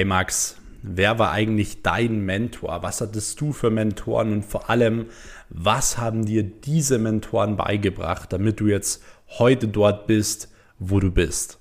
Hey Max, wer war eigentlich dein Mentor? Was hattest du für Mentoren und vor allem, was haben dir diese Mentoren beigebracht, damit du jetzt heute dort bist, wo du bist?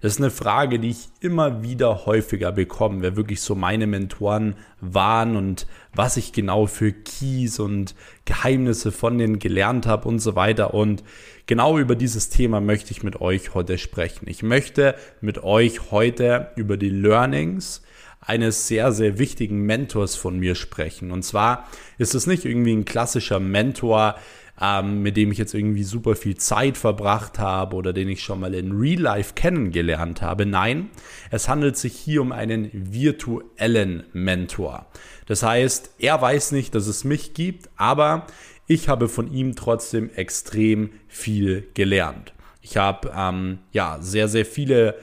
Das ist eine Frage, die ich immer wieder häufiger bekomme, wer wirklich so meine Mentoren waren und was ich genau für Keys und Geheimnisse von denen gelernt habe und so weiter. Und genau über dieses Thema möchte ich mit euch heute sprechen. Ich möchte mit euch heute über die Learnings eines sehr, sehr wichtigen Mentors von mir sprechen. Und zwar ist es nicht irgendwie ein klassischer Mentor, ähm, mit dem ich jetzt irgendwie super viel Zeit verbracht habe oder den ich schon mal in Real Life kennengelernt habe. Nein, es handelt sich hier um einen virtuellen Mentor. Das heißt, er weiß nicht, dass es mich gibt, aber ich habe von ihm trotzdem extrem viel gelernt. Ich habe ähm, ja sehr, sehr viele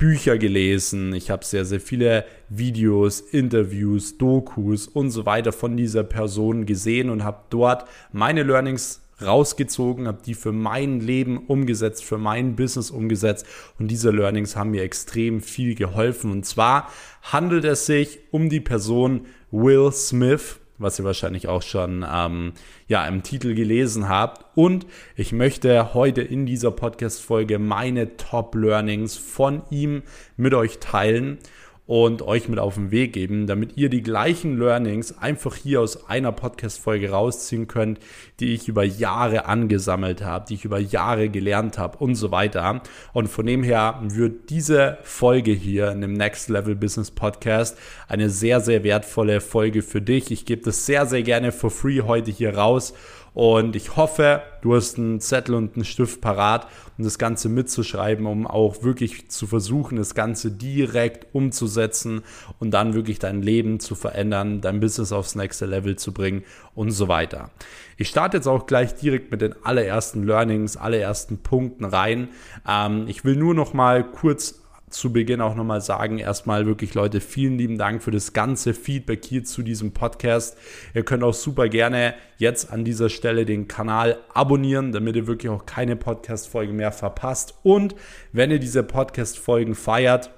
Bücher gelesen, ich habe sehr, sehr viele Videos, Interviews, Dokus und so weiter von dieser Person gesehen und habe dort meine Learnings rausgezogen, habe die für mein Leben umgesetzt, für mein Business umgesetzt. Und diese Learnings haben mir extrem viel geholfen. Und zwar handelt es sich um die Person Will Smith, was ihr wahrscheinlich auch schon ähm, ja, im Titel gelesen habt. Und ich möchte heute in dieser Podcast-Folge meine Top-Learnings von ihm mit euch teilen und euch mit auf den Weg geben, damit ihr die gleichen Learnings einfach hier aus einer Podcast-Folge rausziehen könnt, die ich über Jahre angesammelt habe, die ich über Jahre gelernt habe und so weiter. Und von dem her wird diese Folge hier in dem Next Level Business Podcast eine sehr, sehr wertvolle Folge für dich. Ich gebe das sehr, sehr gerne for free heute hier raus. Und ich hoffe, du hast einen Zettel und einen Stift parat, um das Ganze mitzuschreiben, um auch wirklich zu versuchen, das Ganze direkt umzusetzen und dann wirklich dein Leben zu verändern, dein Business aufs nächste Level zu bringen und so weiter. Ich starte jetzt auch gleich direkt mit den allerersten Learnings, allerersten Punkten rein. Ähm, ich will nur noch mal kurz zu Beginn auch nochmal sagen, erstmal wirklich Leute, vielen lieben Dank für das ganze Feedback hier zu diesem Podcast. Ihr könnt auch super gerne jetzt an dieser Stelle den Kanal abonnieren, damit ihr wirklich auch keine Podcast-Folge mehr verpasst. Und wenn ihr diese Podcast-Folgen feiert,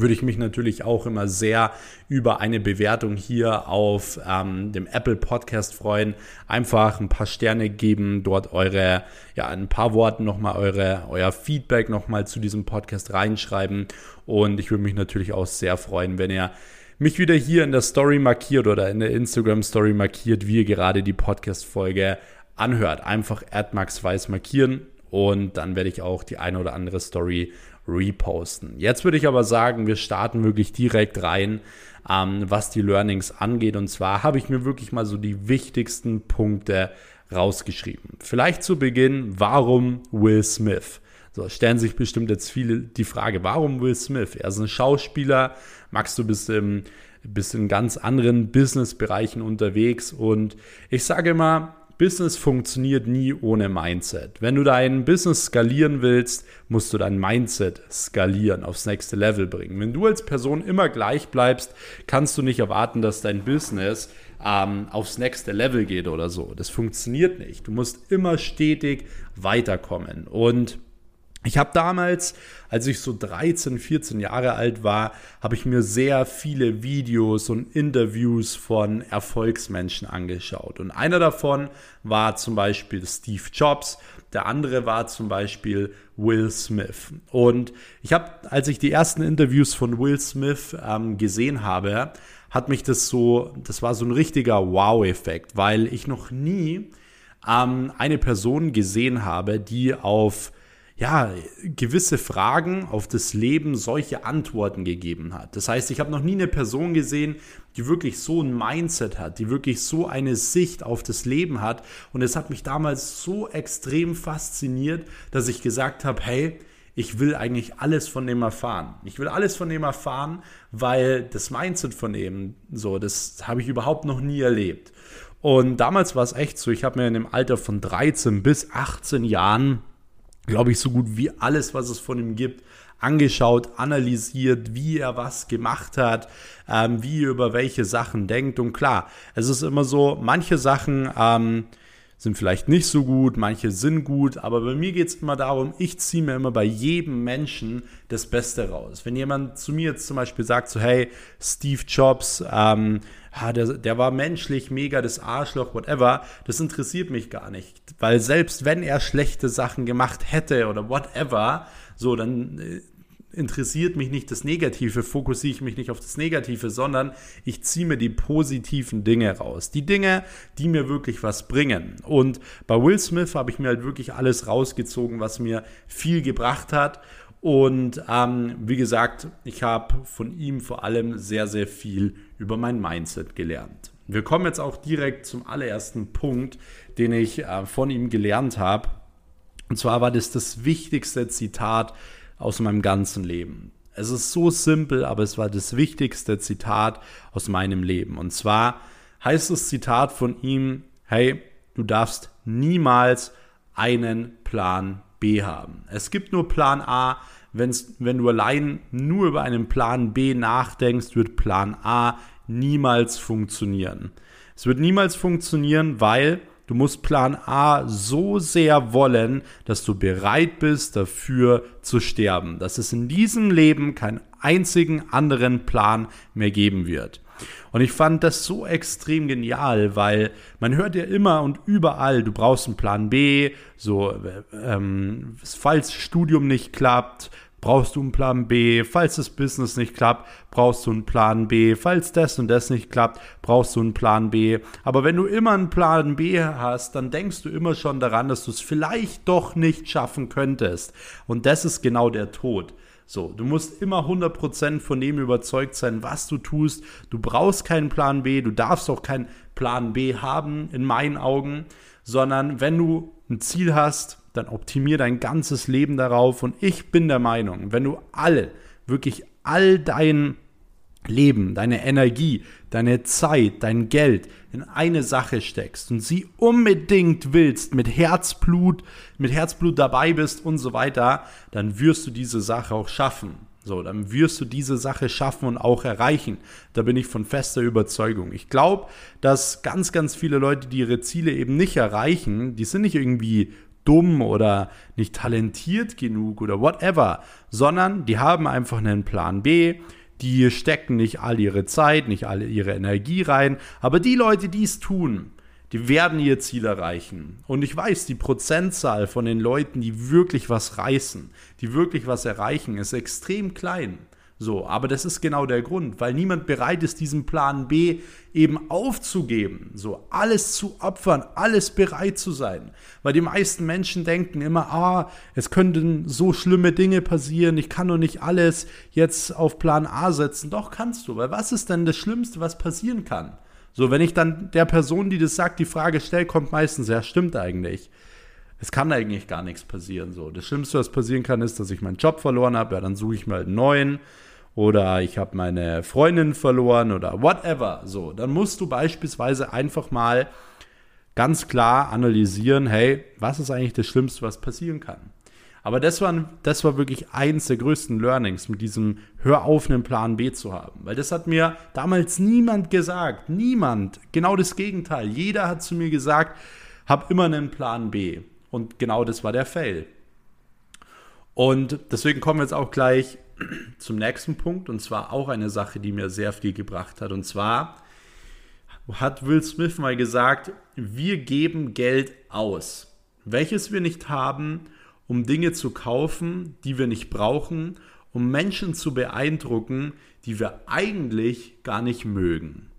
würde ich mich natürlich auch immer sehr über eine Bewertung hier auf ähm, dem Apple Podcast freuen. Einfach ein paar Sterne geben, dort eure, ja, ein paar Worten nochmal eure, euer Feedback nochmal zu diesem Podcast reinschreiben. Und ich würde mich natürlich auch sehr freuen, wenn ihr mich wieder hier in der Story markiert oder in der Instagram Story markiert, wie ihr gerade die Podcast-Folge anhört. Einfach @maxweiss markieren und dann werde ich auch die eine oder andere Story reposten. Jetzt würde ich aber sagen, wir starten wirklich direkt rein, ähm, was die Learnings angeht. Und zwar habe ich mir wirklich mal so die wichtigsten Punkte rausgeschrieben. Vielleicht zu Beginn, warum Will Smith? So, stellen sich bestimmt jetzt viele die Frage, warum Will Smith? Er ist ein Schauspieler, Max, du bist im bist in ganz anderen Businessbereichen unterwegs und ich sage immer, Business funktioniert nie ohne Mindset. Wenn du dein Business skalieren willst, musst du dein Mindset skalieren, aufs nächste Level bringen. Wenn du als Person immer gleich bleibst, kannst du nicht erwarten, dass dein Business ähm, aufs nächste Level geht oder so. Das funktioniert nicht. Du musst immer stetig weiterkommen. Und ich habe damals, als ich so 13, 14 Jahre alt war, habe ich mir sehr viele Videos und Interviews von Erfolgsmenschen angeschaut. Und einer davon war zum Beispiel Steve Jobs, der andere war zum Beispiel Will Smith. Und ich habe, als ich die ersten Interviews von Will Smith ähm, gesehen habe, hat mich das so, das war so ein richtiger Wow-Effekt, weil ich noch nie ähm, eine Person gesehen habe, die auf ja, gewisse Fragen auf das Leben solche Antworten gegeben hat. Das heißt, ich habe noch nie eine Person gesehen, die wirklich so ein Mindset hat, die wirklich so eine Sicht auf das Leben hat. Und es hat mich damals so extrem fasziniert, dass ich gesagt habe, hey, ich will eigentlich alles von dem erfahren. Ich will alles von dem erfahren, weil das Mindset von ihm, so, das habe ich überhaupt noch nie erlebt. Und damals war es echt so, ich habe mir in dem Alter von 13 bis 18 Jahren glaube ich, so gut wie alles, was es von ihm gibt, angeschaut, analysiert, wie er was gemacht hat, ähm, wie er über welche Sachen denkt. Und klar, es ist immer so, manche Sachen ähm, sind vielleicht nicht so gut, manche sind gut, aber bei mir geht es immer darum, ich ziehe mir immer bei jedem Menschen das Beste raus. Wenn jemand zu mir jetzt zum Beispiel sagt, so hey, Steve Jobs, ähm, der, der war menschlich mega das Arschloch, whatever, das interessiert mich gar nicht. Weil selbst wenn er schlechte Sachen gemacht hätte oder whatever, so, dann äh, interessiert mich nicht das Negative, fokussiere ich mich nicht auf das Negative, sondern ich ziehe mir die positiven Dinge raus. Die Dinge, die mir wirklich was bringen. Und bei Will Smith habe ich mir halt wirklich alles rausgezogen, was mir viel gebracht hat. Und ähm, wie gesagt, ich habe von ihm vor allem sehr, sehr viel über mein Mindset gelernt. Wir kommen jetzt auch direkt zum allerersten Punkt, den ich äh, von ihm gelernt habe. Und zwar war das das wichtigste Zitat, aus meinem ganzen Leben. Es ist so simpel, aber es war das wichtigste Zitat aus meinem Leben. Und zwar heißt das Zitat von ihm, hey, du darfst niemals einen Plan B haben. Es gibt nur Plan A. Wenn's, wenn du allein nur über einen Plan B nachdenkst, wird Plan A niemals funktionieren. Es wird niemals funktionieren, weil Du musst Plan A so sehr wollen, dass du bereit bist, dafür zu sterben. Dass es in diesem Leben keinen einzigen anderen Plan mehr geben wird. Und ich fand das so extrem genial, weil man hört ja immer und überall, du brauchst einen Plan B, so ähm, falls Studium nicht klappt, brauchst du einen Plan B. Falls das Business nicht klappt, brauchst du einen Plan B. Falls das und das nicht klappt, brauchst du einen Plan B. Aber wenn du immer einen Plan B hast, dann denkst du immer schon daran, dass du es vielleicht doch nicht schaffen könntest. Und das ist genau der Tod. So, du musst immer 100% von dem überzeugt sein, was du tust. Du brauchst keinen Plan B, du darfst auch keinen Plan B haben, in meinen Augen, sondern wenn du ein Ziel hast, dann optimier dein ganzes Leben darauf. Und ich bin der Meinung, wenn du alle, wirklich all dein Leben, deine Energie, deine Zeit, dein Geld in eine Sache steckst und sie unbedingt willst, mit Herzblut, mit Herzblut dabei bist und so weiter, dann wirst du diese Sache auch schaffen. So, dann wirst du diese Sache schaffen und auch erreichen. Da bin ich von fester Überzeugung. Ich glaube, dass ganz, ganz viele Leute, die ihre Ziele eben nicht erreichen, die sind nicht irgendwie dumm oder nicht talentiert genug oder whatever, sondern die haben einfach einen Plan B. Die stecken nicht all ihre Zeit, nicht all ihre Energie rein. Aber die Leute, die es tun, die werden ihr Ziel erreichen. Und ich weiß, die Prozentzahl von den Leuten, die wirklich was reißen, die wirklich was erreichen, ist extrem klein. So, aber das ist genau der Grund, weil niemand bereit ist, diesen Plan B eben aufzugeben, so alles zu opfern, alles bereit zu sein. Weil die meisten Menschen denken immer, ah, es könnten so schlimme Dinge passieren, ich kann doch nicht alles jetzt auf Plan A setzen. Doch kannst du, weil was ist denn das Schlimmste, was passieren kann? So, wenn ich dann der Person, die das sagt, die Frage stelle, kommt meistens, ja, stimmt eigentlich. Es kann eigentlich gar nichts passieren. So, das Schlimmste, was passieren kann, ist, dass ich meinen Job verloren habe. Ja, dann suche ich mir halt einen neuen oder ich habe meine Freundin verloren oder whatever. So, dann musst du beispielsweise einfach mal ganz klar analysieren, hey, was ist eigentlich das Schlimmste, was passieren kann? Aber das war, das war wirklich eins der größten Learnings, mit diesem Hör auf, einen Plan B zu haben. Weil das hat mir damals niemand gesagt. Niemand. Genau das Gegenteil. Jeder hat zu mir gesagt, hab immer einen Plan B. Und genau das war der Fail. Und deswegen kommen wir jetzt auch gleich zum nächsten Punkt und zwar auch eine Sache, die mir sehr viel gebracht hat. Und zwar hat Will Smith mal gesagt, wir geben Geld aus, welches wir nicht haben, um Dinge zu kaufen, die wir nicht brauchen, um Menschen zu beeindrucken, die wir eigentlich gar nicht mögen.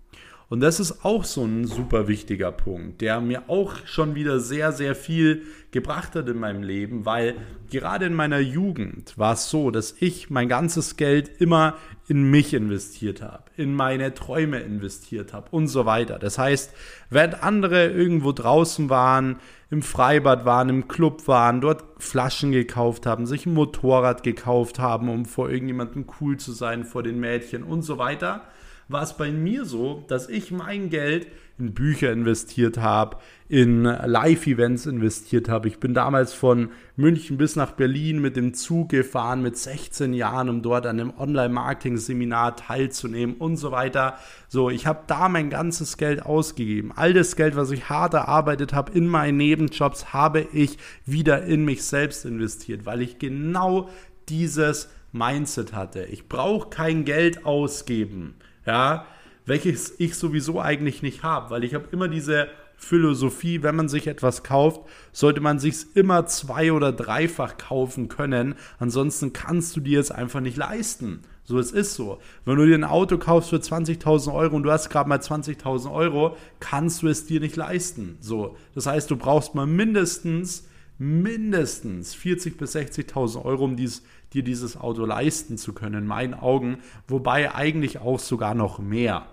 Und das ist auch so ein super wichtiger Punkt, der mir auch schon wieder sehr, sehr viel gebracht hat in meinem Leben, weil gerade in meiner Jugend war es so, dass ich mein ganzes Geld immer in mich investiert habe, in meine Träume investiert habe und so weiter. Das heißt, während andere irgendwo draußen waren, im Freibad waren, im Club waren, dort Flaschen gekauft haben, sich ein Motorrad gekauft haben, um vor irgendjemandem cool zu sein, vor den Mädchen und so weiter, war es bei mir so, dass ich mein Geld in Bücher investiert habe, in Live-Events investiert habe. Ich bin damals von München bis nach Berlin mit dem Zug gefahren mit 16 Jahren, um dort an einem Online-Marketing-Seminar teilzunehmen und so weiter. So, ich habe da mein ganzes Geld ausgegeben. All das Geld, was ich hart erarbeitet habe in meinen Nebenjobs, habe ich wieder in mich selbst investiert, weil ich genau dieses Mindset hatte. Ich brauche kein Geld ausgeben. Ja, welches ich sowieso eigentlich nicht habe, weil ich habe immer diese Philosophie, wenn man sich etwas kauft, sollte man sich immer zwei- oder dreifach kaufen können. Ansonsten kannst du dir es einfach nicht leisten. So, es ist so. Wenn du dir ein Auto kaufst für 20.000 Euro und du hast gerade mal 20.000 Euro, kannst du es dir nicht leisten. So, das heißt, du brauchst mal mindestens, mindestens 40.000 bis 60.000 Euro, um dies, dir dieses Auto leisten zu können, in meinen Augen. Wobei eigentlich auch sogar noch mehr.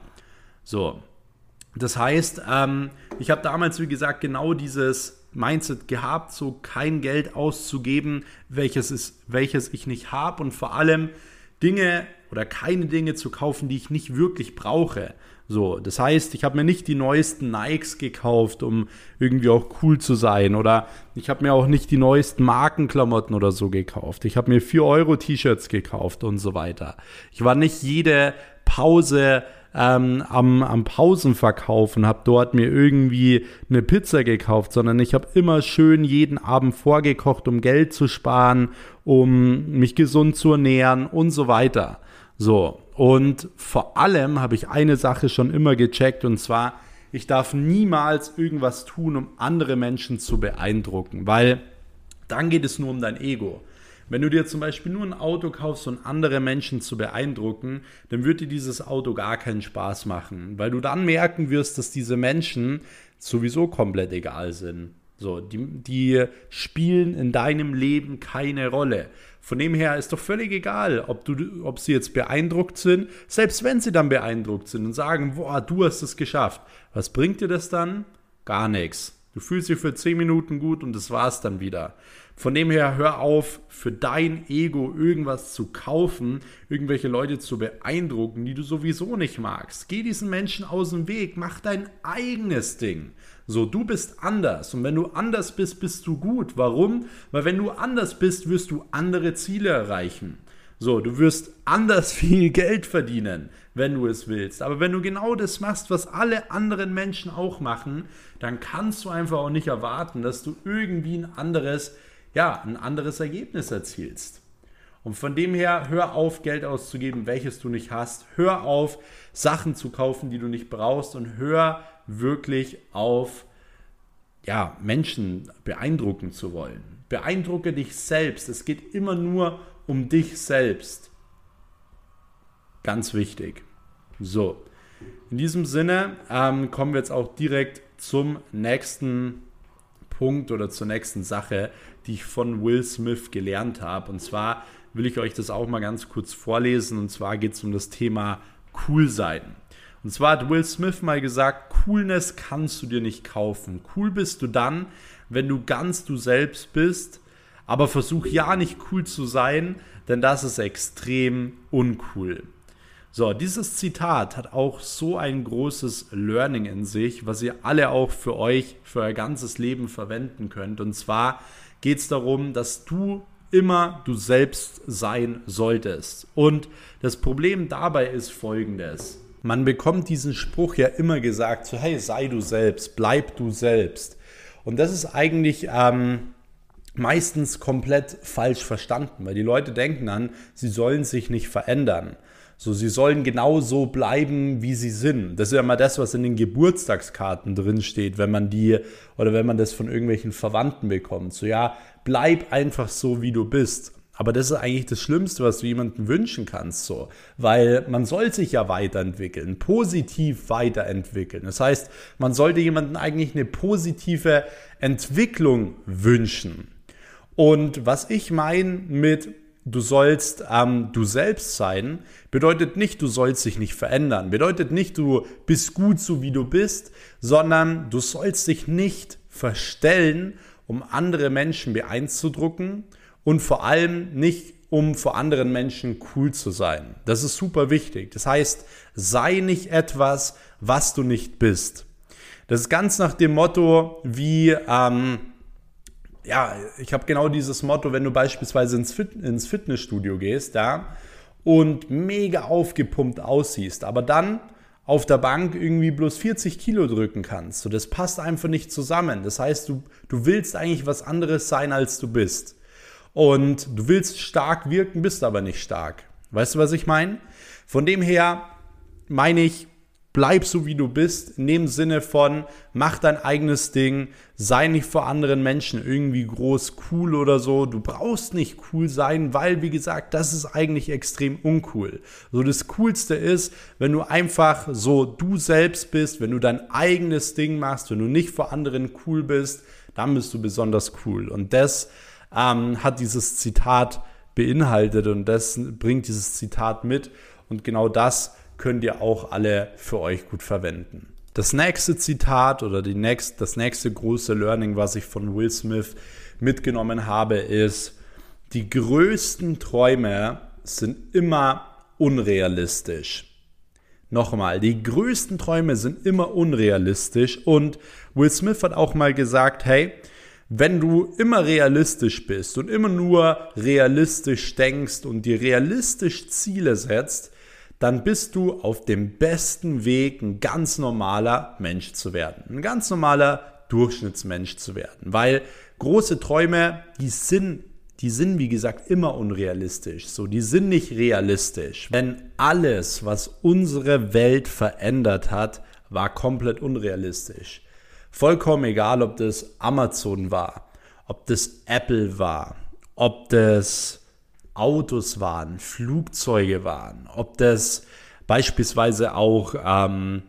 So, das heißt, ähm, ich habe damals, wie gesagt, genau dieses Mindset gehabt, so kein Geld auszugeben, welches, ist, welches ich nicht habe und vor allem Dinge oder keine Dinge zu kaufen, die ich nicht wirklich brauche. So, das heißt, ich habe mir nicht die neuesten Nikes gekauft, um irgendwie auch cool zu sein. Oder ich habe mir auch nicht die neuesten Markenklamotten oder so gekauft. Ich habe mir 4 Euro T-Shirts gekauft und so weiter. Ich war nicht jede Pause ähm, am, am Pausenverkauf und habe dort mir irgendwie eine Pizza gekauft, sondern ich habe immer schön jeden Abend vorgekocht, um Geld zu sparen, um mich gesund zu ernähren und so weiter. So, und vor allem habe ich eine Sache schon immer gecheckt und zwar, ich darf niemals irgendwas tun, um andere Menschen zu beeindrucken, weil dann geht es nur um dein Ego. Wenn du dir zum Beispiel nur ein Auto kaufst, um andere Menschen zu beeindrucken, dann wird dir dieses Auto gar keinen Spaß machen, weil du dann merken wirst, dass diese Menschen sowieso komplett egal sind. So, die, die spielen in deinem Leben keine Rolle. Von dem her ist doch völlig egal, ob, du, ob sie jetzt beeindruckt sind, selbst wenn sie dann beeindruckt sind und sagen, boah, du hast es geschafft. Was bringt dir das dann? Gar nichts. Du fühlst dich für 10 Minuten gut und das war's dann wieder. Von dem her hör auf, für dein Ego irgendwas zu kaufen, irgendwelche Leute zu beeindrucken, die du sowieso nicht magst. Geh diesen Menschen aus dem Weg, mach dein eigenes Ding. So, du bist anders und wenn du anders bist, bist du gut. Warum? Weil wenn du anders bist, wirst du andere Ziele erreichen. So, du wirst anders viel Geld verdienen, wenn du es willst. Aber wenn du genau das machst, was alle anderen Menschen auch machen, dann kannst du einfach auch nicht erwarten, dass du irgendwie ein anderes, ja, ein anderes Ergebnis erzielst. Und von dem her, hör auf, Geld auszugeben, welches du nicht hast. Hör auf, Sachen zu kaufen, die du nicht brauchst. Und hör wirklich auf, ja, Menschen beeindrucken zu wollen. Beeindrucke dich selbst. Es geht immer nur um dich selbst. Ganz wichtig. So, in diesem Sinne ähm, kommen wir jetzt auch direkt zum nächsten Punkt oder zur nächsten Sache, die ich von Will Smith gelernt habe. Und zwar will ich euch das auch mal ganz kurz vorlesen. Und zwar geht es um das Thema Cool sein. Und zwar hat Will Smith mal gesagt, Coolness kannst du dir nicht kaufen. Cool bist du dann, wenn du ganz du selbst bist, aber versuch ja nicht cool zu sein, denn das ist extrem uncool. So, dieses Zitat hat auch so ein großes Learning in sich, was ihr alle auch für euch, für euer ganzes Leben verwenden könnt. Und zwar geht es darum, dass du immer du selbst sein solltest. Und das Problem dabei ist folgendes. Man bekommt diesen Spruch ja immer gesagt, so hey, sei du selbst, bleib du selbst. Und das ist eigentlich ähm, meistens komplett falsch verstanden, weil die Leute denken dann, sie sollen sich nicht verändern. So, sie sollen genau so bleiben, wie sie sind. Das ist ja mal das, was in den Geburtstagskarten drin steht, wenn man die oder wenn man das von irgendwelchen Verwandten bekommt. So, ja, bleib einfach so, wie du bist. Aber das ist eigentlich das Schlimmste, was du jemandem wünschen kannst, so. Weil man soll sich ja weiterentwickeln, positiv weiterentwickeln. Das heißt, man sollte jemandem eigentlich eine positive Entwicklung wünschen. Und was ich meine mit du sollst ähm, du selbst sein, bedeutet nicht, du sollst dich nicht verändern, bedeutet nicht, du bist gut so wie du bist, sondern du sollst dich nicht verstellen, um andere Menschen beeindrucken und vor allem nicht um vor anderen Menschen cool zu sein. Das ist super wichtig. Das heißt, sei nicht etwas, was du nicht bist. Das ist ganz nach dem Motto, wie, ähm, ja, ich habe genau dieses Motto, wenn du beispielsweise ins, Fit ins Fitnessstudio gehst, ja, und mega aufgepumpt aussiehst, aber dann auf der Bank irgendwie bloß 40 Kilo drücken kannst. So, das passt einfach nicht zusammen. Das heißt, du, du willst eigentlich was anderes sein, als du bist. Und du willst stark wirken, bist aber nicht stark. Weißt du, was ich meine? Von dem her meine ich, bleib so wie du bist, in dem Sinne von, mach dein eigenes Ding, sei nicht vor anderen Menschen irgendwie groß cool oder so. Du brauchst nicht cool sein, weil, wie gesagt, das ist eigentlich extrem uncool. So das Coolste ist, wenn du einfach so du selbst bist, wenn du dein eigenes Ding machst, wenn du nicht vor anderen cool bist, dann bist du besonders cool. Und das ähm, hat dieses Zitat beinhaltet und das bringt dieses Zitat mit. Und genau das könnt ihr auch alle für euch gut verwenden. Das nächste Zitat oder die next, das nächste große Learning, was ich von Will Smith mitgenommen habe, ist, die größten Träume sind immer unrealistisch. Nochmal, die größten Träume sind immer unrealistisch und Will Smith hat auch mal gesagt, hey, wenn du immer realistisch bist und immer nur realistisch denkst und dir realistisch Ziele setzt, dann bist du auf dem besten Weg, ein ganz normaler Mensch zu werden. Ein ganz normaler Durchschnittsmensch zu werden. Weil große Träume, die sind, die sind, wie gesagt, immer unrealistisch. So, die sind nicht realistisch. Denn alles, was unsere Welt verändert hat, war komplett unrealistisch. Vollkommen egal, ob das Amazon war, ob das Apple war, ob das Autos waren, Flugzeuge waren, ob das beispielsweise auch ähm,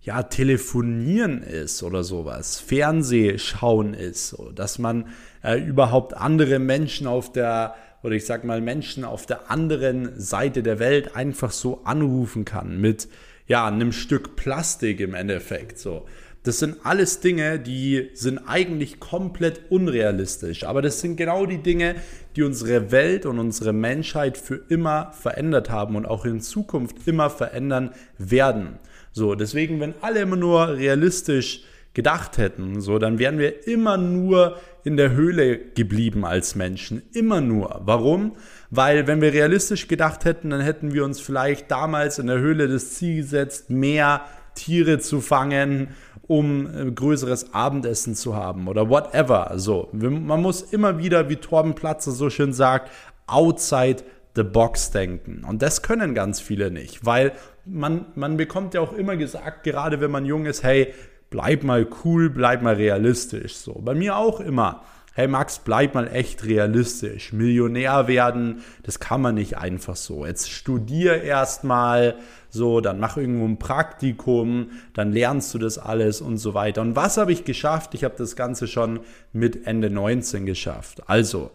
ja, Telefonieren ist oder sowas, Fernsehschauen ist, so, dass man äh, überhaupt andere Menschen auf der oder ich sag mal Menschen auf der anderen Seite der Welt einfach so anrufen kann mit ja einem Stück Plastik im Endeffekt so das sind alles Dinge, die sind eigentlich komplett unrealistisch. Aber das sind genau die Dinge, die unsere Welt und unsere Menschheit für immer verändert haben und auch in Zukunft immer verändern werden. So, deswegen, wenn alle immer nur realistisch gedacht hätten, so, dann wären wir immer nur in der Höhle geblieben als Menschen. Immer nur. Warum? Weil, wenn wir realistisch gedacht hätten, dann hätten wir uns vielleicht damals in der Höhle das Ziel gesetzt, mehr Tiere zu fangen um äh, größeres Abendessen zu haben oder whatever. So, man muss immer wieder, wie Torben Platzer so schön sagt, outside the box denken. Und das können ganz viele nicht, weil man, man bekommt ja auch immer gesagt, gerade wenn man jung ist, hey, bleib mal cool, bleib mal realistisch. So, bei mir auch immer hey Max, bleib mal echt realistisch. Millionär werden, das kann man nicht einfach so. Jetzt studier erstmal, so, dann mach irgendwo ein Praktikum, dann lernst du das alles und so weiter. Und was habe ich geschafft? Ich habe das Ganze schon mit Ende 19 geschafft. Also,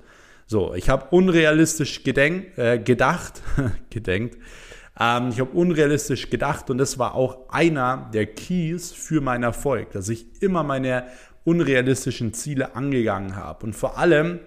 so, ich habe unrealistisch gedenk, äh, gedacht, gedenkt, ähm, ich habe unrealistisch gedacht und das war auch einer der Keys für meinen Erfolg, dass ich immer meine unrealistischen Ziele angegangen habe. Und vor allem,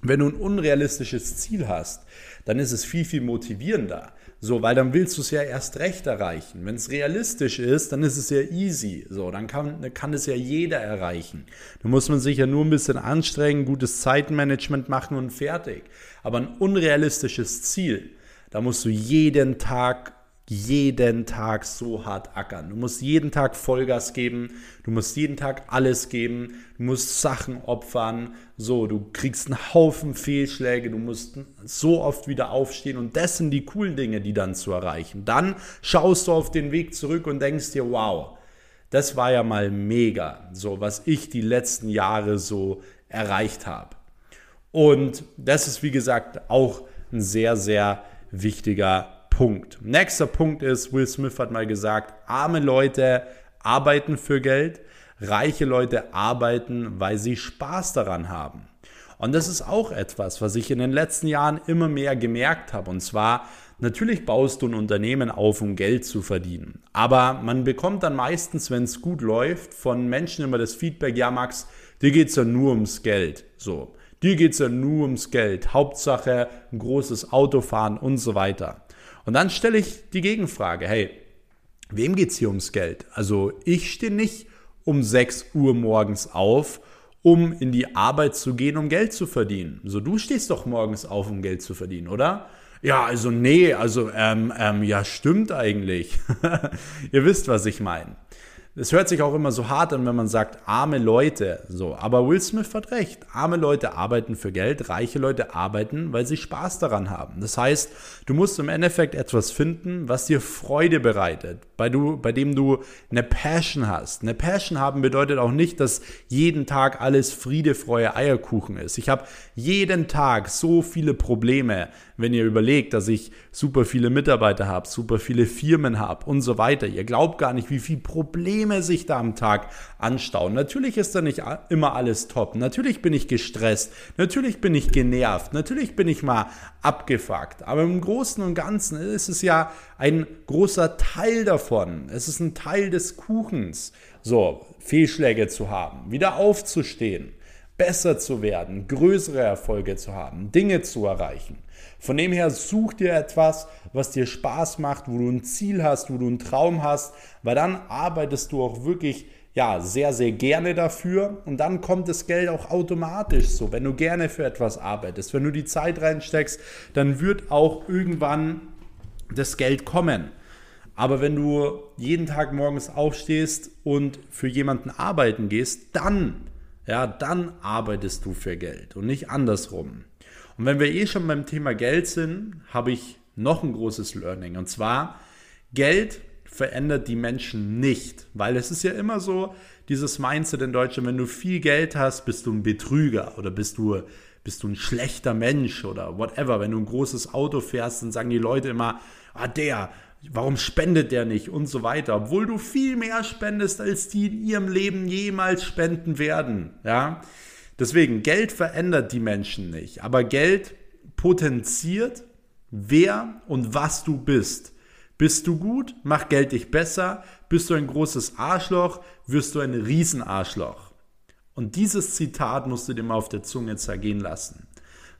wenn du ein unrealistisches Ziel hast, dann ist es viel, viel motivierender. So, weil dann willst du es ja erst recht erreichen. Wenn es realistisch ist, dann ist es ja easy. So, dann kann, kann es ja jeder erreichen. Da muss man sich ja nur ein bisschen anstrengen, gutes Zeitmanagement machen und fertig. Aber ein unrealistisches Ziel, da musst du jeden Tag jeden Tag so hart ackern. Du musst jeden Tag Vollgas geben, du musst jeden Tag alles geben, du musst Sachen opfern, so, du kriegst einen Haufen Fehlschläge, du musst so oft wieder aufstehen und das sind die coolen Dinge, die dann zu erreichen. Dann schaust du auf den Weg zurück und denkst dir, wow, das war ja mal mega, so was ich die letzten Jahre so erreicht habe. Und das ist, wie gesagt, auch ein sehr, sehr wichtiger Punkt. Nächster Punkt ist, Will Smith hat mal gesagt, arme Leute arbeiten für Geld, reiche Leute arbeiten, weil sie Spaß daran haben. Und das ist auch etwas, was ich in den letzten Jahren immer mehr gemerkt habe. Und zwar, natürlich baust du ein Unternehmen auf, um Geld zu verdienen. Aber man bekommt dann meistens, wenn es gut läuft, von Menschen immer das Feedback, ja Max, dir geht es ja nur ums Geld. So. Dir geht es ja nur ums Geld. Hauptsache ein großes Auto fahren und so weiter. Und dann stelle ich die Gegenfrage, hey, wem geht es hier ums Geld? Also ich stehe nicht um 6 Uhr morgens auf, um in die Arbeit zu gehen, um Geld zu verdienen. So, du stehst doch morgens auf, um Geld zu verdienen, oder? Ja, also nee, also ähm, ähm, ja, stimmt eigentlich. Ihr wisst, was ich meine. Es hört sich auch immer so hart an, wenn man sagt, arme Leute. So, aber Will Smith hat recht. Arme Leute arbeiten für Geld, reiche Leute arbeiten, weil sie Spaß daran haben. Das heißt, du musst im Endeffekt etwas finden, was dir Freude bereitet, bei, du, bei dem du eine Passion hast. Eine Passion haben bedeutet auch nicht, dass jeden Tag alles Friede, Freude, Eierkuchen ist. Ich habe jeden Tag so viele Probleme, wenn ihr überlegt, dass ich super viele Mitarbeiter habe, super viele Firmen habe und so weiter. Ihr glaubt gar nicht, wie viele Probleme sich da am Tag anstauen. Natürlich ist da nicht immer alles top. Natürlich bin ich gestresst. Natürlich bin ich genervt. Natürlich bin ich mal abgefuckt. Aber im Großen und Ganzen ist es ja ein großer Teil davon. Es ist ein Teil des Kuchens. So, Fehlschläge zu haben, wieder aufzustehen besser zu werden, größere Erfolge zu haben, Dinge zu erreichen. Von dem her such dir etwas, was dir Spaß macht, wo du ein Ziel hast, wo du einen Traum hast, weil dann arbeitest du auch wirklich ja, sehr, sehr gerne dafür und dann kommt das Geld auch automatisch so. Wenn du gerne für etwas arbeitest, wenn du die Zeit reinsteckst, dann wird auch irgendwann das Geld kommen. Aber wenn du jeden Tag morgens aufstehst und für jemanden arbeiten gehst, dann, ja, dann arbeitest du für Geld und nicht andersrum. Und wenn wir eh schon beim Thema Geld sind, habe ich noch ein großes Learning. Und zwar, Geld verändert die Menschen nicht. Weil es ist ja immer so, dieses Mindset in Deutschland, wenn du viel Geld hast, bist du ein Betrüger oder bist du, bist du ein schlechter Mensch oder whatever. Wenn du ein großes Auto fährst, dann sagen die Leute immer, ah, der, warum spendet der nicht und so weiter. Obwohl du viel mehr spendest, als die in ihrem Leben jemals spenden werden. Ja. Deswegen, Geld verändert die Menschen nicht, aber Geld potenziert, wer und was du bist. Bist du gut, macht Geld dich besser. Bist du ein großes Arschloch, wirst du ein Riesenarschloch. Und dieses Zitat musst du dir mal auf der Zunge zergehen lassen.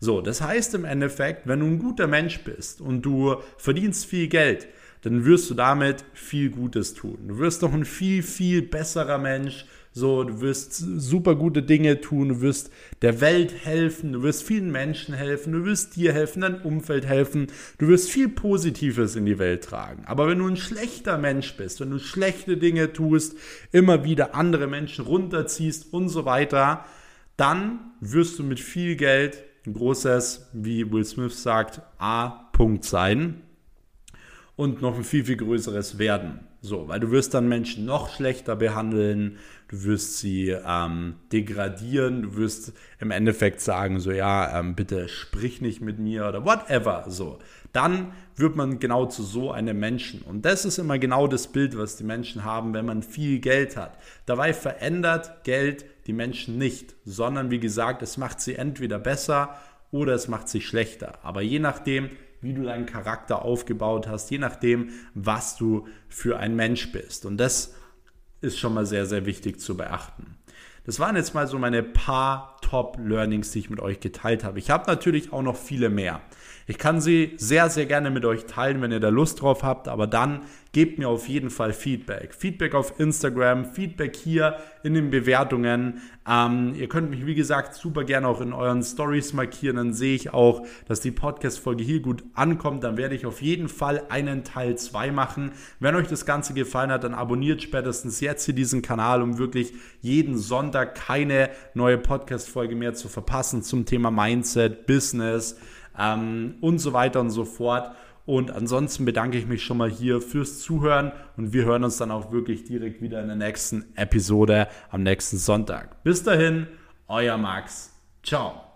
So, das heißt im Endeffekt, wenn du ein guter Mensch bist und du verdienst viel Geld, dann wirst du damit viel Gutes tun. Du wirst doch ein viel, viel besserer Mensch, so, du wirst super gute Dinge tun, du wirst der Welt helfen, du wirst vielen Menschen helfen, du wirst dir helfen, deinem Umfeld helfen, du wirst viel Positives in die Welt tragen. Aber wenn du ein schlechter Mensch bist, wenn du schlechte Dinge tust, immer wieder andere Menschen runterziehst und so weiter, dann wirst du mit viel Geld ein großes, wie Will Smith sagt, A-Punkt sein und noch ein viel, viel größeres werden. So, weil du wirst dann Menschen noch schlechter behandeln, du wirst sie ähm, degradieren, du wirst im Endeffekt sagen, so ja, ähm, bitte sprich nicht mit mir oder whatever. So, dann wird man genau zu so einem Menschen. Und das ist immer genau das Bild, was die Menschen haben, wenn man viel Geld hat. Dabei verändert Geld die Menschen nicht, sondern wie gesagt, es macht sie entweder besser oder es macht sie schlechter. Aber je nachdem, wie du deinen Charakter aufgebaut hast, je nachdem, was du für ein Mensch bist. Und das ist schon mal sehr, sehr wichtig zu beachten. Das waren jetzt mal so meine paar Top-Learnings, die ich mit euch geteilt habe. Ich habe natürlich auch noch viele mehr. Ich kann sie sehr, sehr gerne mit euch teilen, wenn ihr da Lust drauf habt, aber dann gebt mir auf jeden Fall Feedback. Feedback auf Instagram, Feedback hier in den Bewertungen. Ähm, ihr könnt mich, wie gesagt, super gerne auch in euren Stories markieren. Dann sehe ich auch, dass die Podcast-Folge hier gut ankommt. Dann werde ich auf jeden Fall einen Teil 2 machen. Wenn euch das Ganze gefallen hat, dann abonniert spätestens jetzt hier diesen Kanal, um wirklich jeden Sonntag keine neue Podcast-Folge mehr zu verpassen zum Thema Mindset, Business ähm, und so weiter und so fort. Und ansonsten bedanke ich mich schon mal hier fürs Zuhören und wir hören uns dann auch wirklich direkt wieder in der nächsten Episode am nächsten Sonntag. Bis dahin, euer Max. Ciao.